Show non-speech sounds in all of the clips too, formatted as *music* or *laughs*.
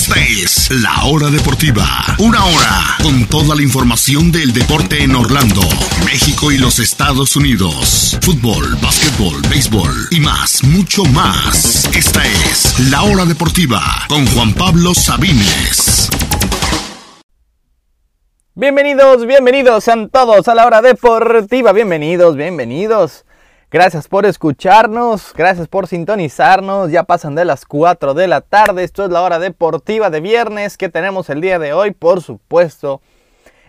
Esta es La Hora Deportiva. Una hora con toda la información del deporte en Orlando, México y los Estados Unidos. Fútbol, básquetbol, béisbol y más, mucho más. Esta es La Hora Deportiva con Juan Pablo Sabines. Bienvenidos, bienvenidos a todos a la hora deportiva. Bienvenidos, bienvenidos. Gracias por escucharnos, gracias por sintonizarnos. Ya pasan de las 4 de la tarde. Esto es la hora deportiva de viernes que tenemos el día de hoy. Por supuesto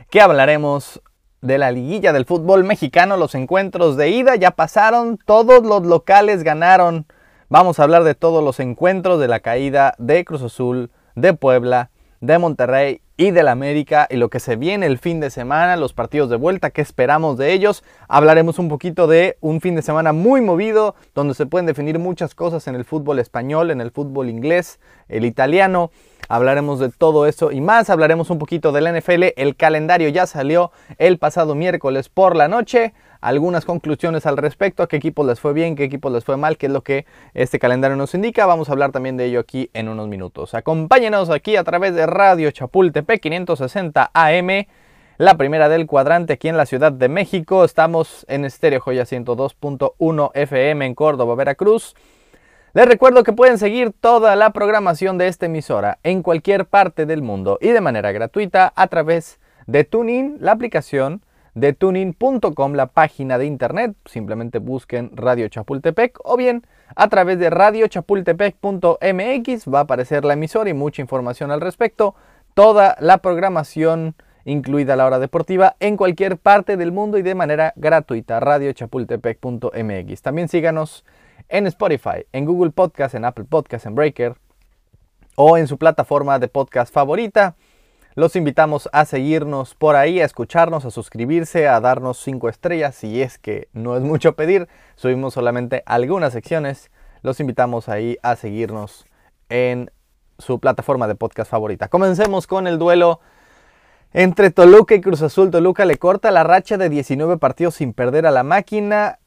que hablaremos de la liguilla del fútbol mexicano. Los encuentros de ida ya pasaron, todos los locales ganaron. Vamos a hablar de todos los encuentros de la caída de Cruz Azul, de Puebla, de Monterrey y del América y lo que se viene el fin de semana, los partidos de vuelta, qué esperamos de ellos. Hablaremos un poquito de un fin de semana muy movido, donde se pueden definir muchas cosas en el fútbol español, en el fútbol inglés, el italiano. Hablaremos de todo eso y más. Hablaremos un poquito del NFL. El calendario ya salió el pasado miércoles por la noche algunas conclusiones al respecto, a qué equipos les fue bien, qué equipos les fue mal, qué es lo que este calendario nos indica. Vamos a hablar también de ello aquí en unos minutos. Acompáñenos aquí a través de Radio Chapultepec 560 AM, la primera del cuadrante aquí en la Ciudad de México. Estamos en Estéreo Joya 102.1 FM en Córdoba, Veracruz. Les recuerdo que pueden seguir toda la programación de esta emisora en cualquier parte del mundo y de manera gratuita a través de Tuning, la aplicación de tuning.com, la página de internet. Simplemente busquen Radio Chapultepec o bien a través de radiochapultepec.mx va a aparecer la emisora y mucha información al respecto. Toda la programación, incluida la hora deportiva, en cualquier parte del mundo y de manera gratuita. radiochapultepec.mx. También síganos en Spotify, en Google Podcast, en Apple Podcast, en Breaker o en su plataforma de podcast favorita. Los invitamos a seguirnos por ahí, a escucharnos, a suscribirse, a darnos 5 estrellas. Si es que no es mucho pedir, subimos solamente algunas secciones. Los invitamos ahí a seguirnos en su plataforma de podcast favorita. Comencemos con el duelo entre Toluca y Cruz Azul. Toluca le corta la racha de 19 partidos sin perder a la máquina.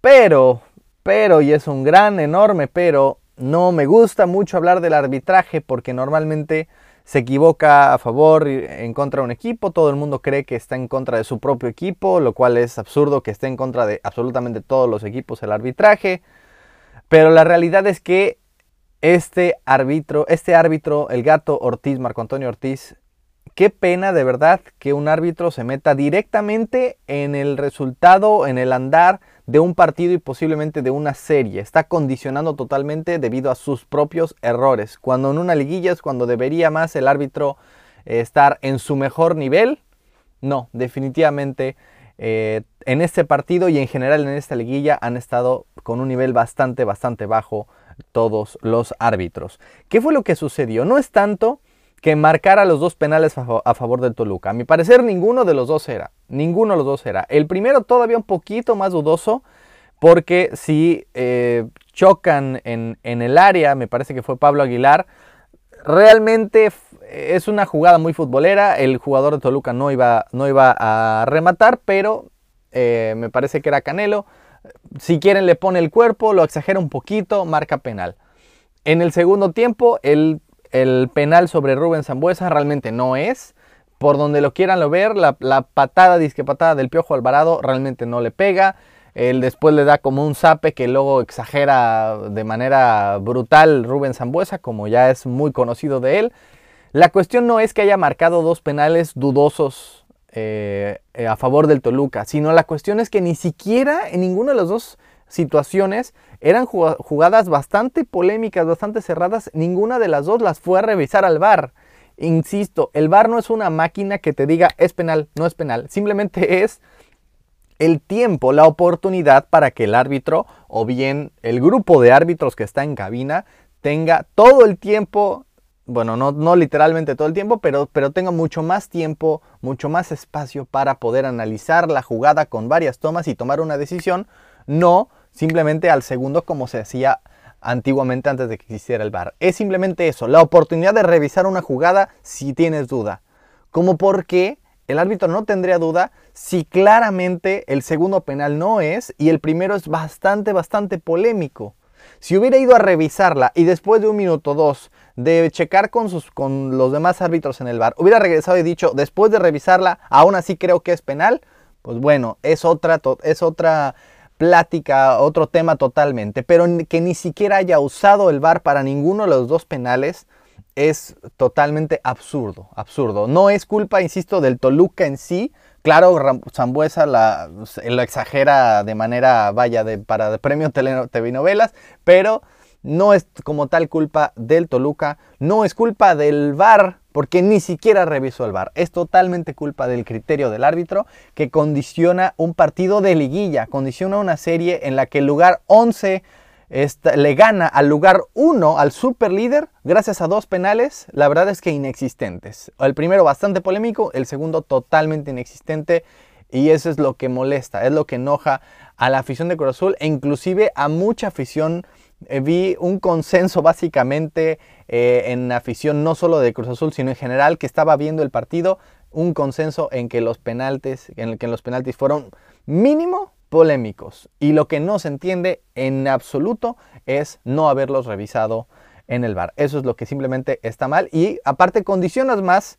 Pero, pero, y es un gran, enorme pero, no me gusta mucho hablar del arbitraje porque normalmente se equivoca a favor en contra de un equipo, todo el mundo cree que está en contra de su propio equipo, lo cual es absurdo que esté en contra de absolutamente todos los equipos el arbitraje, pero la realidad es que este árbitro, este árbitro, el gato Ortiz, Marco Antonio Ortiz, qué pena de verdad que un árbitro se meta directamente en el resultado, en el andar de un partido y posiblemente de una serie. Está condicionando totalmente debido a sus propios errores. Cuando en una liguilla es cuando debería más el árbitro eh, estar en su mejor nivel. No, definitivamente eh, en este partido y en general en esta liguilla han estado con un nivel bastante, bastante bajo todos los árbitros. ¿Qué fue lo que sucedió? No es tanto que marcara los dos penales a favor del Toluca. A mi parecer ninguno de los dos era. Ninguno de los dos era. El primero todavía un poquito más dudoso porque si eh, chocan en, el área, me parece que fue Pablo Aguilar, realmente es una jugada muy futbolera. El jugador de Toluca no iba, no iba a rematar, pero eh, me parece que era Canelo. Si quieren le pone el cuerpo, lo exagera un poquito, marca penal. En el segundo tiempo, el el penal sobre Rubén Zambuesa realmente no es. Por donde lo quieran lo ver, la, patada, disque patada del Piojo Alvarado realmente no le pega. Él después le da como un zape que luego exagera de manera brutal Rubén Zambuesa, como ya es muy conocido de él. La cuestión no es que haya marcado dos penales dudosos eh, a favor del Toluca, sino la cuestión es que ni siquiera en ninguna de las dos situaciones eran jugadas bastante polémicas, bastante cerradas. Ninguna de las dos las fue a revisar al VAR. Insisto, el VAR no es una máquina que te diga es penal, no es penal. Simplemente es el tiempo, la oportunidad para que el árbitro o bien el grupo de árbitros que está en cabina tenga todo el tiempo, bueno, no, no literalmente todo el tiempo, pero, pero tenga mucho más tiempo, mucho más espacio para poder analizar la jugada con varias tomas y tomar una decisión, no simplemente al segundo como se hacía antiguamente antes de que existiera el VAR. Es simplemente eso, la oportunidad de revisar una jugada si tienes duda. Como porque el árbitro no tendría duda si claramente el segundo penal no es y el primero es bastante, bastante polémico. Si hubiera ido a revisarla y después de un minuto o dos de checar con, sus, con los demás árbitros en el bar, hubiera regresado y dicho, después de revisarla, aún así creo que es penal, pues bueno, es otra, es otra plática, otro tema totalmente, pero que ni siquiera haya usado el VAR para ninguno de los dos penales es totalmente absurdo, absurdo. No es culpa, insisto, del Toluca en sí. Claro, Zambuesa la, lo exagera de manera, vaya, de, para de premio TV novelas, pero no es como tal culpa del Toluca, no es culpa del VAR, porque ni siquiera revisó el VAR. Es totalmente culpa del criterio del árbitro que condiciona un partido de liguilla, condiciona una serie en la que el lugar 11 le gana al lugar 1, al super líder, gracias a dos penales, la verdad es que inexistentes. El primero bastante polémico, el segundo totalmente inexistente. Y eso es lo que molesta, es lo que enoja a la afición de Cruz Azul e inclusive a mucha afición eh, vi un consenso básicamente eh, en afición no solo de Cruz Azul, sino en general que estaba viendo el partido, un consenso en que los penaltis, en que los penaltis fueron mínimo polémicos. Y lo que no se entiende en absoluto es no haberlos revisado en el bar. Eso es lo que simplemente está mal. Y aparte condicionas más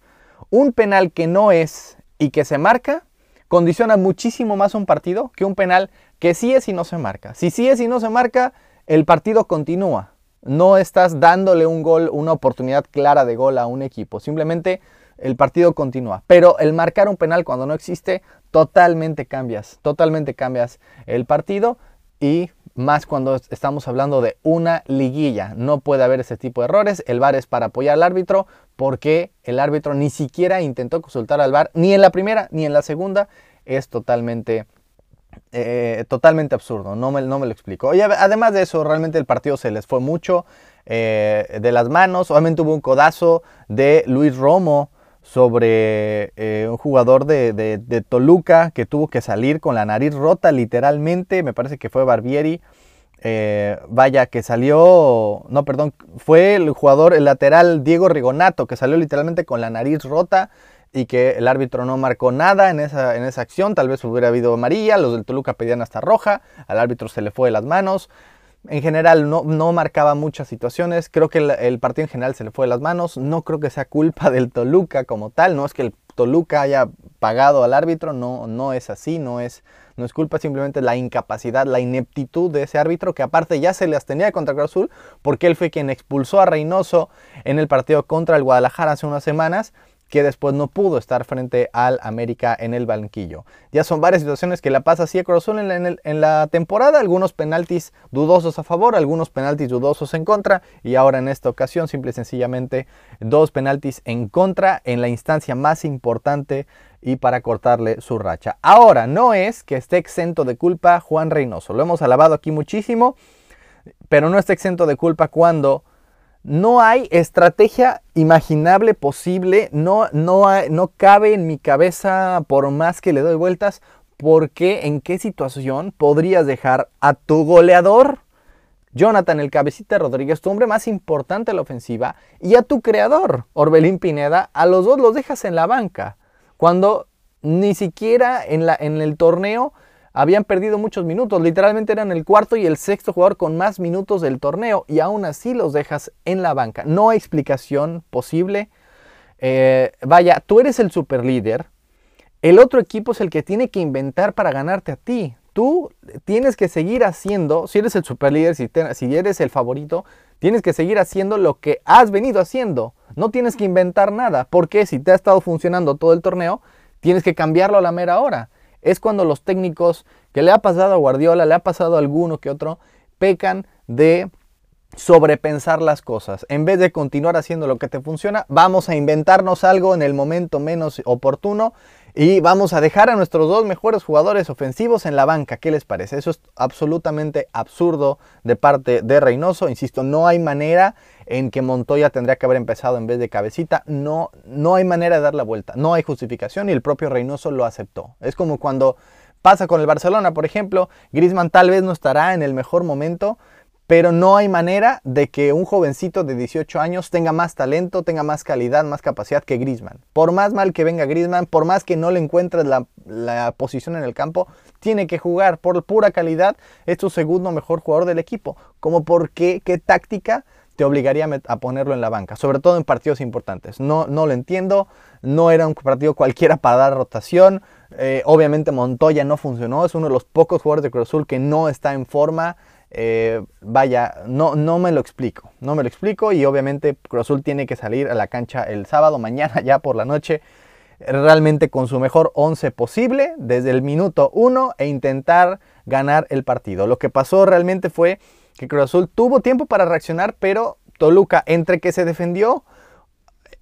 un penal que no es y que se marca, condiciona muchísimo más un partido que un penal que sí es y no se marca. Si sí es y no se marca, el partido continúa. No estás dándole un gol, una oportunidad clara de gol a un equipo. Simplemente el partido continúa. Pero el marcar un penal cuando no existe, totalmente cambias. Totalmente cambias el partido. Y más cuando estamos hablando de una liguilla. No puede haber ese tipo de errores. El VAR es para apoyar al árbitro porque el árbitro ni siquiera intentó consultar al VAR ni en la primera ni en la segunda. Es totalmente eh, totalmente absurdo, no me, no me lo explico. Y además de eso, realmente el partido se les fue mucho eh, de las manos. Obviamente hubo un codazo de Luis Romo sobre eh, un jugador de, Toluca que tuvo que salir con la nariz rota literalmente. Me parece que fue Barbieri. vaya, que salió, no, perdón, fue el jugador, el lateral Diego Rigonato, que salió literalmente con la nariz rota y que el árbitro no marcó nada en esa, en esa acción. Tal vez hubiera habido amarilla, los del Toluca pedían hasta roja, al árbitro se le fue de las manos. En general no, no marcaba muchas situaciones, creo que el, partido en general se le fue de las manos, no creo que sea culpa del Toluca como tal, no es que el Toluca haya pagado al árbitro, no, no es así, no es, no es culpa. Simplemente la incapacidad, la ineptitud de ese árbitro que aparte ya se las tenía contra Cruz Azul porque él fue quien expulsó a Reynoso en el partido contra el Guadalajara hace unas semanas que después no pudo estar frente al América en el banquillo. Ya son varias situaciones que la pasa así a Corazón en la, temporada, algunos penaltis dudosos a favor, algunos penaltis dudosos en contra y ahora en esta ocasión simple y sencillamente dos penaltis en contra en la instancia más importante y para cortarle su racha. Ahora, no es que esté exento de culpa Juan Reynoso, lo hemos alabado aquí muchísimo, pero no está exento de culpa cuando no hay estrategia imaginable posible, no, no, no cabe en mi cabeza por más que le doy vueltas, por qué, en qué situación podrías dejar a tu goleador, Jonathan el cabecita Rodríguez, tu hombre más importante en la ofensiva, y a tu creador, Orbelín Pineda, a los dos los dejas en la banca, cuando ni siquiera en, la, en el torneo habían perdido muchos minutos. Literalmente eran el cuarto y el sexto jugador con más minutos del torneo y aún así los dejas en la banca. No hay explicación posible. Eh, vaya, tú eres el super líder. El otro equipo es el que tiene que inventar para ganarte a ti. Tú tienes que seguir haciendo, si eres el super líder, si, si eres el favorito, tienes que seguir haciendo lo que has venido haciendo. No tienes que inventar nada, porque si te ha estado funcionando todo el torneo, tienes que cambiarlo a la mera hora es cuando los técnicos que le ha pasado a Guardiola, le ha pasado a alguno que otro, pecan de sobrepensar las cosas. En vez de continuar haciendo lo que te funciona, vamos a inventarnos algo en el momento menos oportuno y vamos a dejar a nuestros dos mejores jugadores ofensivos en la banca. ¿Qué les parece? Eso es absolutamente absurdo de parte de Reynoso. Insisto, no hay manera en que Montoya tendría que haber empezado en vez de cabecita. No, no hay manera de dar la vuelta. No hay justificación y el propio Reynoso lo aceptó. Es como cuando pasa con el Barcelona, por ejemplo. Grisman tal vez no estará en el mejor momento pero no hay manera de que un jovencito de 18 años tenga más talento, tenga más calidad, más capacidad que Grisman. Por más mal que venga Grisman, por más que no le encuentres la, posición en el campo, tiene que jugar por pura calidad. Es tu segundo mejor jugador del equipo. Como por qué, qué táctica te obligaría a ponerlo en la banca, sobre todo en partidos importantes. No, no lo entiendo, no era un partido cualquiera para dar rotación. Eh, obviamente Montoya no funcionó, es uno de los pocos jugadores de Cruz Azul que no está en forma. Eh, vaya, no, no me lo explico, no me lo explico y obviamente Cruz Azul tiene que salir a la cancha el sábado, *laughs* mañana ya por la noche, realmente con su mejor 11 posible desde el minuto 1 e intentar ganar el partido. Lo que pasó realmente fue que Cruz Azul tuvo tiempo para reaccionar, pero Toluca, entre que se defendió,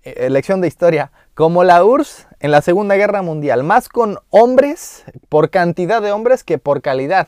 eh, elección de historia, como la URSS en la Segunda Guerra Mundial, más con hombres, por cantidad de hombres que por calidad.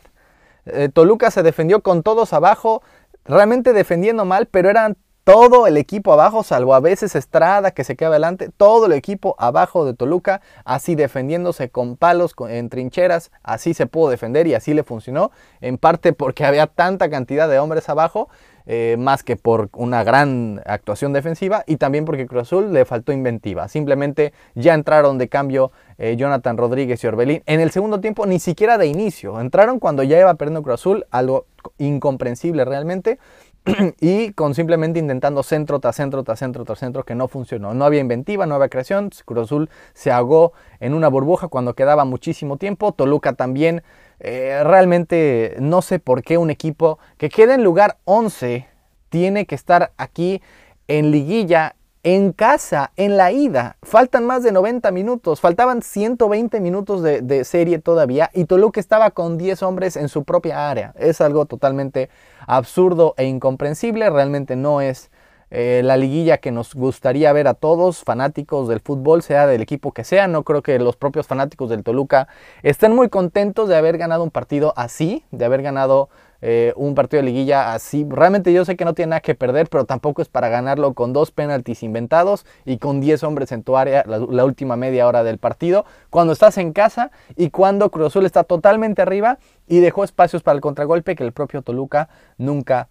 Eh, Toluca se defendió con todos abajo, realmente defendiendo mal, pero eran todo el equipo abajo, salvo a veces Estrada que se queda adelante, todo el equipo abajo de Toluca, así defendiéndose con palos, en trincheras, así se pudo defender y así le funcionó, en parte porque había tanta cantidad de hombres abajo, eh, más que por una gran actuación defensiva y también porque Cruz Azul le faltó inventiva. Simplemente ya entraron de cambio eh, Jonathan Rodríguez y Orbelín. En el segundo tiempo ni siquiera de inicio, entraron cuando ya iba perdiendo Cruz Azul, algo incomprensible realmente. *clears throat* y con simplemente intentando centro tras centro tras centro tras centro que no funcionó. No había inventiva, no había creación. Cruz Azul se ahogó en una burbuja cuando quedaba muchísimo tiempo. Toluca también. Eh, realmente no sé por qué un equipo que queda en lugar 11 tiene que estar aquí en liguilla en casa, en la ida. Faltan más de 90 minutos, faltaban 120 minutos de, serie todavía y Toluca estaba con 10 hombres en su propia área. Es algo totalmente absurdo e incomprensible, realmente no es eh, la liguilla que nos gustaría ver a todos, fanáticos del fútbol, sea del equipo que sea. No creo que los propios fanáticos del Toluca estén muy contentos de haber ganado un partido así, de haber ganado eh, un partido de liguilla así. Realmente yo sé que no tiene nada que perder, pero tampoco es para ganarlo con dos penaltis inventados y con 10 hombres en tu área la, última media hora del partido. Cuando estás en casa y cuando Cruz Azul está totalmente arriba y dejó espacios para el contragolpe que el propio Toluca nunca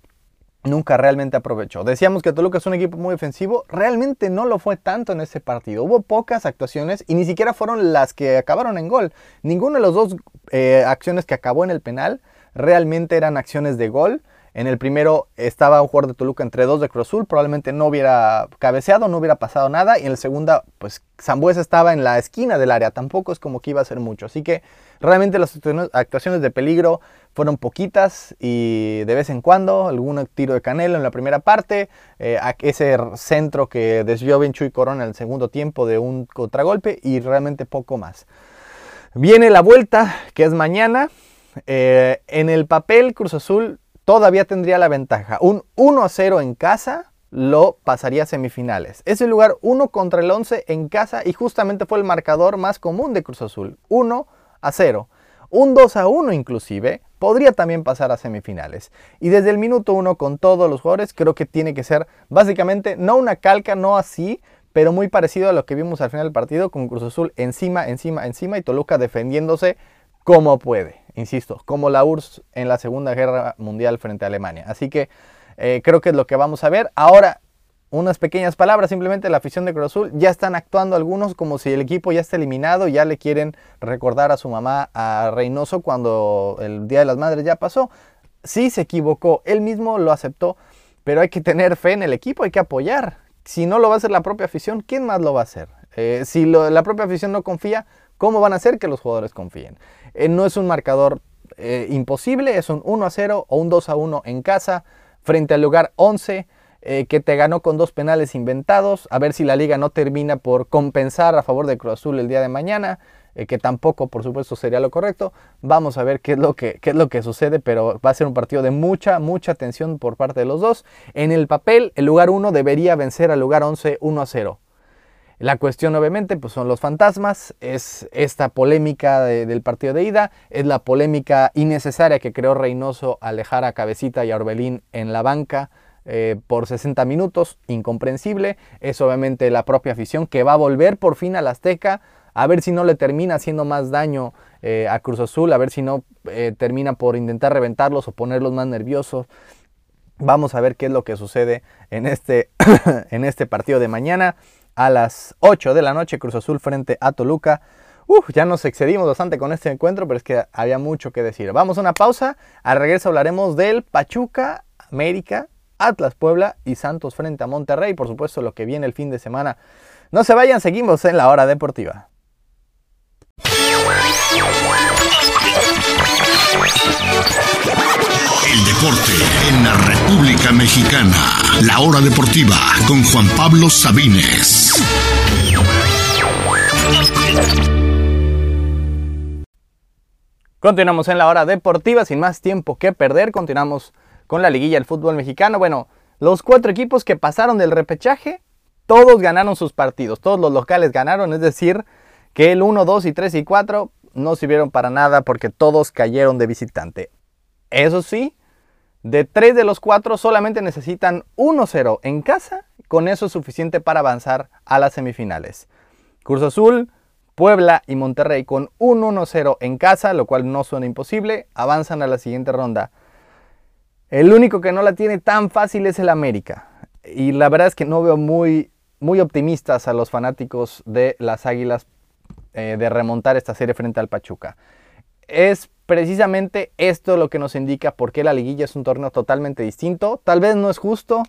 nunca realmente aprovechó. Decíamos que Toluca es un equipo muy defensivo, realmente no lo fue tanto en ese partido. Hubo pocas actuaciones y ni siquiera fueron las que acabaron en gol. Ninguno de los dos eh, acciones que acabó en el penal realmente eran acciones de gol. En el primero estaba un jugador de Toluca entre dos de Cruz Azul, probablemente no hubiera cabeceado, no hubiera pasado nada. Y en el segundo, pues Zambuesa estaba en la esquina del área, tampoco es como que iba a ser mucho. Así que realmente las actuaciones de peligro fueron poquitas y de vez en cuando algún tiro de Canelo en la primera parte, eh, ese centro que desvió Ben Chuy Corona en el segundo tiempo de un contragolpe y realmente poco más. Viene la vuelta, que es mañana. Eh, en el papel, Cruz Azul todavía tendría la ventaja. Un 1 a 0 en casa lo pasaría a semifinales. Es el lugar 1 contra el 11 en casa y justamente fue el marcador más común de Cruz Azul. 1 a 0. Un 2 a 1 inclusive podría también pasar a semifinales. Y desde el minuto 1 con todos los jugadores creo que tiene que ser básicamente no una calca, no así, pero muy parecido a lo que vimos al final del partido con Cruz Azul encima, encima, encima y Toluca defendiéndose como puede, insisto, como la URSS en la Segunda Guerra Mundial frente a Alemania. Así que eh, creo que es lo que vamos a ver. Ahora, unas pequeñas palabras, simplemente la afición de Cruz Azul, ya están actuando algunos como si el equipo ya está eliminado, ya le quieren recordar a su mamá, a Reynoso, cuando el Día de las Madres ya pasó. Sí se equivocó, él mismo lo aceptó, pero hay que tener fe en el equipo, hay que apoyar. Si no lo va a hacer la propia afición, ¿quién más lo va a hacer? Eh, si la propia afición no confía, ¿cómo van a hacer que los jugadores confíen? Eh, no es un marcador eh, imposible, es un 1 a 0 o un 2 a 1 en casa frente al lugar 11 eh, que te ganó con dos penales inventados. A ver si la liga no termina por compensar a favor de Cruz Azul el día de mañana, que tampoco por supuesto sería lo correcto. Vamos a ver qué es, lo que, qué es lo que sucede, pero va a ser un partido de mucha, mucha tensión por parte de los dos. En el papel, el lugar 1 debería vencer al lugar 11 1 a 0. La cuestión obviamente pues son los fantasmas, es esta polémica del partido de ida, es la polémica innecesaria que creó Reynoso al dejar a Cabecita y a Orbelín en la banca eh, por 60 minutos, incomprensible, es obviamente la propia afición que va a volver por fin al Azteca, a ver si no le termina haciendo más daño eh, a Cruz Azul, a ver si no eh, termina por intentar reventarlos o ponerlos más nerviosos. Vamos a ver qué es lo que sucede en este, *coughs* en este partido de mañana a las 8 de la noche, Cruz Azul frente a Toluca. Uf, ya nos excedimos bastante con este encuentro, pero es que había mucho que decir. Vamos a una pausa. Al regreso hablaremos del Pachuca América Atlas Puebla y Santos frente a Monterrey. Por supuesto, lo que viene el fin de semana. No se vayan, seguimos en la hora deportiva. El deporte en la República Mexicana. La hora deportiva con Juan Pablo Sabines. Continuamos en la hora deportiva, sin más tiempo que perder. Continuamos con la liguilla del fútbol mexicano. Bueno, los cuatro equipos que pasaron del repechaje, todos ganaron sus partidos. Todos los locales ganaron, es decir, que el 1, 2 y 3 y 4 no sirvieron para nada porque todos cayeron de visitante. Eso sí, de tres de los cuatro solamente necesitan 1-0 en casa. Con eso es suficiente para avanzar a las semifinales. Cruz Azul, Puebla y Monterrey con un 1-0 en casa, lo cual no suena imposible, avanzan a la siguiente ronda. El único que no la tiene tan fácil es el América. Y la verdad es que no veo muy, muy optimistas a los fanáticos de las Águilas eh, de remontar esta serie frente al Pachuca. Es precisamente esto lo que nos indica por qué la liguilla es un torneo totalmente distinto. Tal vez no es justo,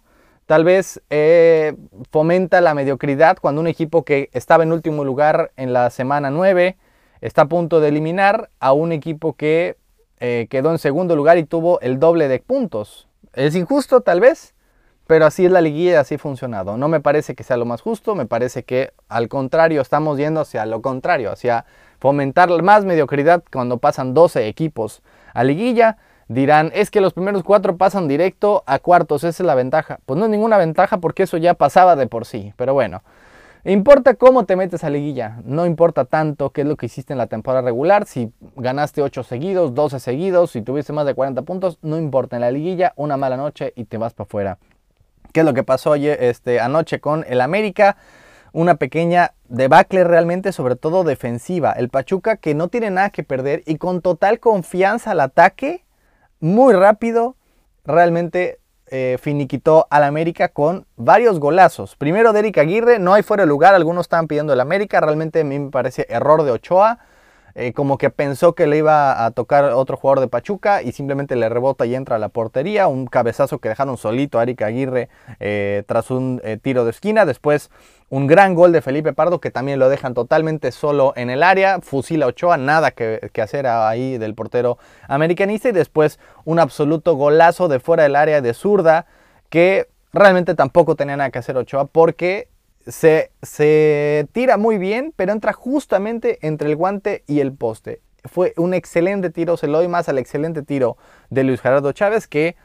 Tal vez eh, fomenta la mediocridad cuando un equipo que estaba en último lugar en la semana 9 está a punto de eliminar a un equipo que eh, quedó en segundo lugar y tuvo el doble de puntos. Es injusto tal vez, pero así es la liguilla así ha funcionado. No me parece que sea lo más justo, me parece que al contrario estamos yendo hacia lo contrario, hacia fomentar más mediocridad cuando pasan 12 equipos a liguilla dirán, es que los primeros cuatro pasan directo a cuartos, esa es la ventaja. Pues no es ninguna ventaja porque eso ya pasaba de por sí, pero bueno. Importa cómo te metes a liguilla, no importa tanto qué es lo que hiciste en la temporada regular, si ganaste 8 seguidos, 12 seguidos, si tuviste más de 40 puntos, no importa, en la liguilla una mala noche y te vas para afuera. ¿Qué es lo que pasó este, anoche con el América? Una pequeña debacle realmente, sobre todo defensiva. El Pachuca que no tiene nada que perder y con total confianza al ataque, muy rápido, realmente eh, finiquitó al América con varios golazos. Primero de Eric Aguirre, no hay fuera de lugar, algunos estaban pidiendo el América, realmente a mí me parece error de Ochoa. Eh, como que pensó que le iba a tocar otro jugador de Pachuca y simplemente le rebota y entra a la portería. Un cabezazo que dejaron solito a Eric Aguirre eh, tras un tiro de esquina. Después un gran gol de Felipe Pardo que también lo dejan totalmente solo en el área. Fusila Ochoa, nada que, hacer ahí del portero americanista. Y después un absoluto golazo de fuera del área de zurda que realmente tampoco tenía nada que hacer Ochoa porque se, se tira muy bien, pero entra justamente entre el guante y el poste. Fue un excelente tiro, se lo doy más al excelente tiro de Luis Gerardo Chávez que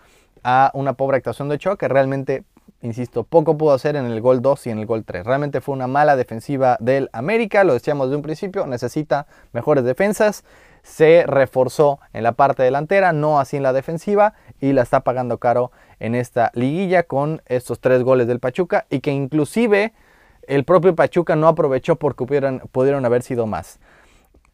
a una pobre actuación de Ochoa que realmente Insisto, poco pudo hacer en el gol 2 y en el gol 3. Realmente fue una mala defensiva del América, lo decíamos de un principio, necesita mejores defensas. Se reforzó en la parte delantera, no así en la defensiva, y la está pagando caro en esta liguilla con estos tres goles del Pachuca y que inclusive el propio Pachuca no aprovechó porque pudieron haber sido más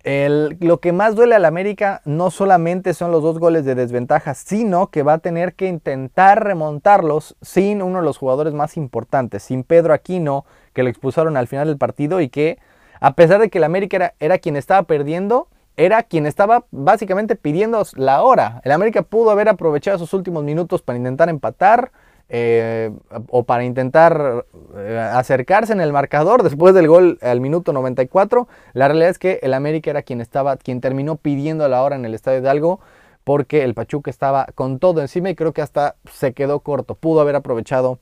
lo que más duele al América no solamente son los dos goles de desventaja, sino que va a tener que intentar remontarlos sin uno de los jugadores más importantes, sin Pedro Aquino, que lo expulsaron al final del partido y que, a pesar de que el América era, era quien estaba perdiendo, era quien estaba básicamente pidiendo la hora. El América pudo haber aprovechado sus últimos minutos para intentar empatar eh, o para intentar eh, acercarse en el marcador después del gol al minuto 94. La realidad es que el América era quien estaba, quien terminó pidiendo la hora en el Estadio Hidalgo porque el Pachuca estaba con todo encima y creo que hasta se quedó corto. Pudo haber aprovechado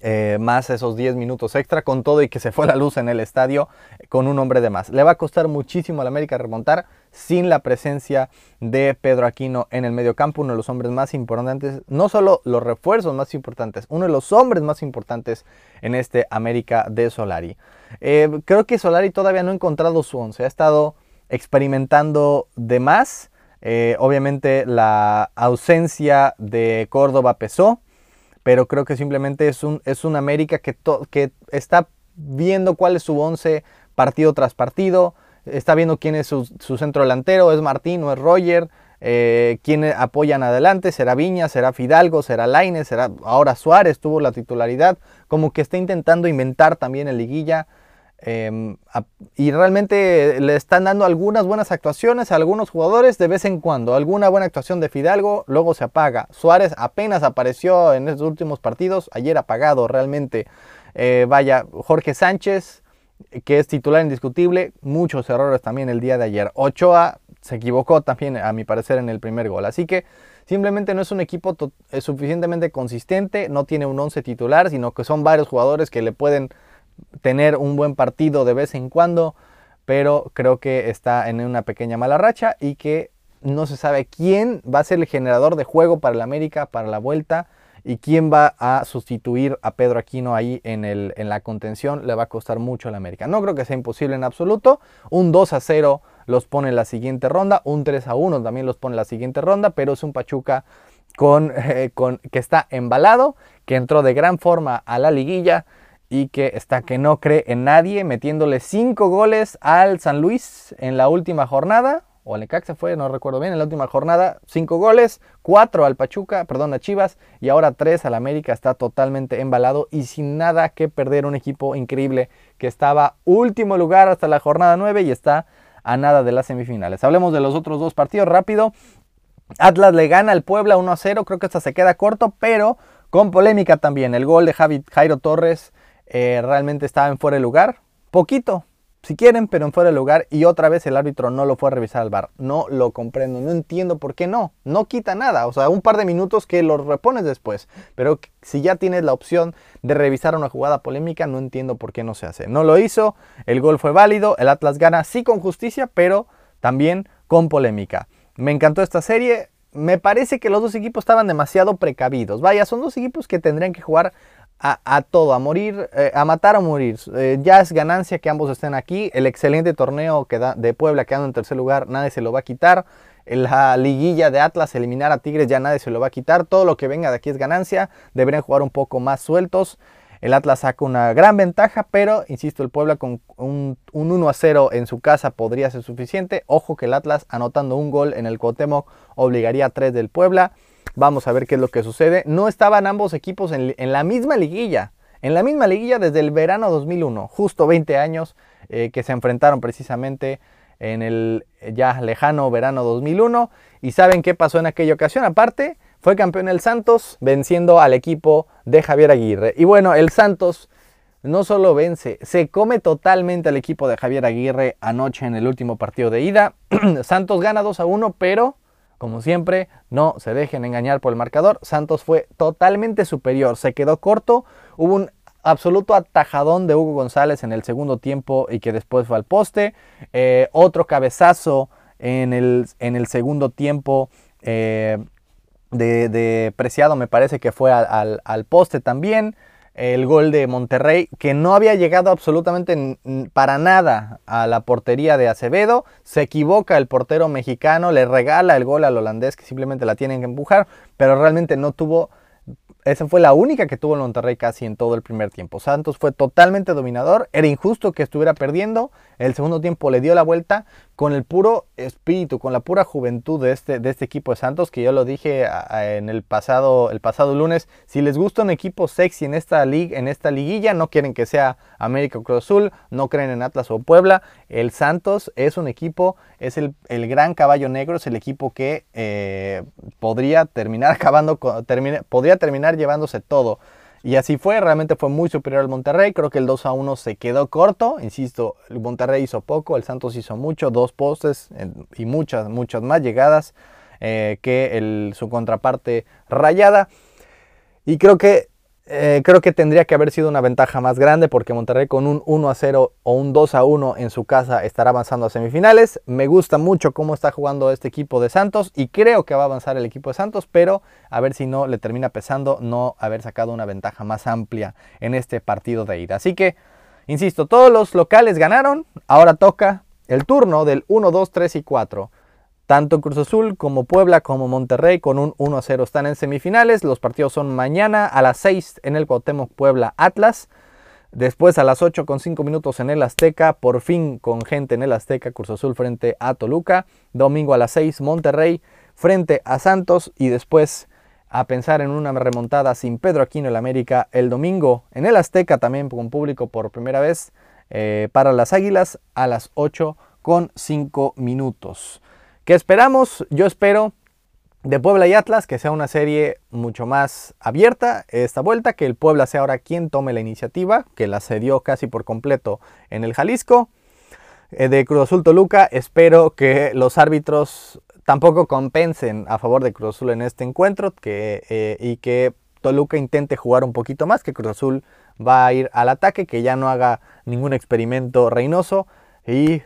eh, más esos 10 minutos extra con todo y que se fue la *laughs* luz en el estadio con un hombre de más. Le va a costar muchísimo al América remontar sin la presencia de Pedro Aquino en el medio campo, uno de los hombres más importantes, no solo los refuerzos más importantes, uno de los hombres más importantes en este América de Solari. Eh, creo que Solari todavía no ha encontrado su once, ha estado experimentando de más. Eh, obviamente la ausencia de Córdoba pesó pero creo que simplemente es un, es un América que, que está viendo cuál es su once partido tras partido, está viendo quién es su, centro delantero, es Martín o es Roger, eh, quién apoyan adelante, será Viña, será Fidalgo, será Laines, será ahora Suárez tuvo la titularidad, como que está intentando inventar también el liguilla. Em, y realmente le están dando algunas buenas actuaciones a algunos jugadores de vez en cuando. Alguna buena actuación de Fidalgo, luego se apaga. Suárez apenas apareció en estos últimos partidos, ayer apagado realmente. Eh, vaya, Jorge Sánchez, que es titular indiscutible, muchos errores también el día de ayer. Ochoa se equivocó también, a mi parecer, en el primer gol. Así que simplemente no es un equipo eh, suficientemente consistente, no tiene un 11 titular, sino que son varios jugadores que le pueden tener un buen partido de vez en cuando, pero creo que está en una pequeña mala racha y que no se sabe quién va a ser el generador de juego para el América, para la vuelta, y quién va a sustituir a Pedro Aquino ahí en, el, en la contención. Le va a costar mucho al América. No creo que sea imposible en absoluto. Un 2 a 0 los pone en la siguiente ronda, un 3 a 1 también los pone en la siguiente ronda, pero es un Pachuca con, *laughs* con, que está embalado, que entró de gran forma a la liguilla y que está que no cree en nadie, metiéndole 5 goles al San Luis en la última jornada, o al Necaxa fue, no recuerdo bien, en la última jornada, 5 goles, 4 al Pachuca, perdón, a Chivas, y ahora 3 al América, está totalmente embalado y sin nada que perder, un equipo increíble que estaba último lugar hasta la jornada 9 y está a nada de las semifinales. Hablemos de los otros dos partidos rápido. Atlas le gana al Puebla 1 a 0, creo que esta se queda corto, pero con polémica también. El gol de Jairo Torres eh, realmente estaba en fuera de lugar. Poquito, si quieren, pero en fuera de lugar. Y otra vez el árbitro no lo fue a revisar al bar. No lo comprendo, no entiendo por qué no. No quita nada. O sea, un par de minutos que lo repones después. Pero si ya tienes la opción de revisar una jugada polémica, no entiendo por qué no se hace. No lo hizo, el gol fue válido, el Atlas gana sí con justicia, pero también con polémica. Me encantó esta serie. Me parece que los dos equipos estaban demasiado precavidos. Vaya, son dos equipos que tendrían que jugar a, todo, a morir, eh, a matar o morir. Eh, ya es ganancia que ambos estén aquí. El excelente torneo que da, de Puebla quedando en tercer lugar, nadie se lo va a quitar. La liguilla de Atlas, eliminar a Tigres, ya nadie se lo va a quitar. Todo lo que venga de aquí es ganancia. Deberían jugar un poco más sueltos. El Atlas saca una gran ventaja, pero insisto, el Puebla con un, 1 a 0 en su casa podría ser suficiente. Ojo que el Atlas anotando un gol en el Cuauhtémoc obligaría a 3 del Puebla. Vamos a ver qué es lo que sucede. No estaban ambos equipos en, la misma liguilla. En la misma liguilla desde el verano 2001. Justo 20 años eh, que se enfrentaron precisamente en el ya lejano verano 2001. ¿Y saben qué pasó en aquella ocasión? Aparte, fue campeón el Santos venciendo al equipo de Javier Aguirre. Y bueno, el Santos no solo vence, se come totalmente al equipo de Javier Aguirre anoche en el último partido de ida. *clears throat* Santos gana 2 a 1, pero como siempre, no se dejen engañar por el marcador. Santos fue totalmente superior, se quedó corto. Hubo un absoluto atajadón de Hugo González en el segundo tiempo y que después fue al poste. Eh, otro cabezazo en el, en el segundo tiempo eh, de, Preciado, me parece que fue al poste también el gol de Monterrey, que no había llegado absolutamente para nada a la portería de Acevedo. Se equivoca el portero mexicano, le regala el gol al holandés que simplemente la tienen que empujar, pero realmente no tuvo esa fue la única que tuvo el Monterrey casi en todo el primer tiempo. Santos fue totalmente dominador. Era injusto que estuviera perdiendo. El segundo tiempo le dio la vuelta con el puro espíritu, con la pura juventud de este, de este equipo de Santos, que yo lo dije en el pasado, el pasado lunes. Si les gusta un equipo sexy en esta, en esta liguilla, no quieren que sea América o Cruz Azul, no creen en Atlas o Puebla. El Santos es un equipo, es el, gran caballo negro, es el equipo que eh, podría terminar *laughs* acabando, podría terminar llevándose todo. Y así fue, realmente fue muy superior al Monterrey. Creo que el 2 a 1 se quedó corto. Insisto, el Monterrey hizo poco, el Santos hizo mucho, dos postes y muchas, muchas más llegadas eh, que el, su contraparte rayada. Y creo que eh, creo que tendría que haber sido una ventaja más grande porque Monterrey con un 1 a 0 o un 2 a 1 en su casa estará avanzando a semifinales. Me gusta mucho cómo está jugando este equipo de Santos y creo que va a avanzar el equipo de Santos, pero a ver si no le termina pesando no haber sacado una ventaja más amplia en este partido de ida. Así que, insisto, todos los locales ganaron, ahora toca el turno del 1, 2, 3 y 4. Tanto Cruz Azul como Puebla como Monterrey con un 1 a 0 están en semifinales. Los partidos son mañana a las 6 en el Cuauhtémoc Puebla Atlas. Después a las 8 con 5 minutos en el Azteca. Por fin con gente en el Azteca. Cruz Azul frente a Toluca. Domingo a las 6 Monterrey frente a Santos. Y después a pensar en una remontada sin Pedro Aquino el América el domingo en el Azteca también con público por primera vez eh, para las Águilas a las 8 con 5 minutos. ¿Qué esperamos? Yo espero de Puebla y Atlas que sea una serie mucho más abierta esta vuelta, que el Puebla sea ahora quien tome la iniciativa, que la cedió casi por completo en el Jalisco. Eh, de Cruz Azul Toluca espero que los árbitros tampoco compensen a favor de Cruz Azul en este encuentro que, eh, y que Toluca intente jugar un poquito más, que Cruz Azul va a ir al ataque, que ya no haga ningún experimento reinoso y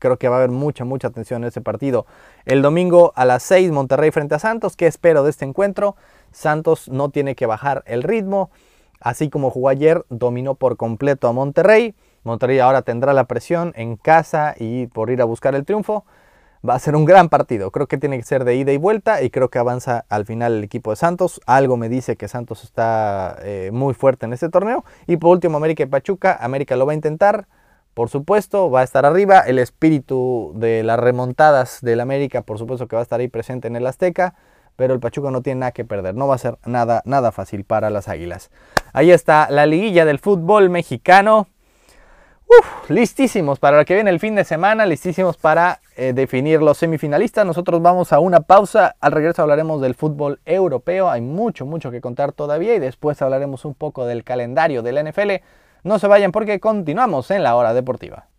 creo que va a haber mucha, mucha atención en ese partido. El domingo a las 6 Monterrey frente a Santos, ¿qué espero de este encuentro? Santos no tiene que bajar el ritmo, así como jugó ayer, dominó por completo a Monterrey. Monterrey ahora tendrá la presión en casa y por ir a buscar el triunfo. Va a ser un gran partido. Creo que tiene que ser de ida y vuelta y creo que avanza al final el equipo de Santos. Algo me dice que Santos está eh, muy fuerte en este torneo. Y por último, América y Pachuca. América lo va a intentar. Por supuesto, va a estar arriba. El espíritu de las remontadas del América, por supuesto que va a estar ahí presente en el Azteca. Pero el Pachuca no tiene nada que perder. No va a ser nada, nada fácil para las Águilas. Ahí está la liguilla del fútbol mexicano listísimos para lo que viene el fin de semana, listísimos para eh, definir los semifinalistas. Nosotros vamos a una pausa. Al regreso hablaremos del fútbol europeo. Hay mucho, mucho que contar todavía y después hablaremos un poco del calendario de la NFL. No se vayan porque continuamos en la hora deportiva.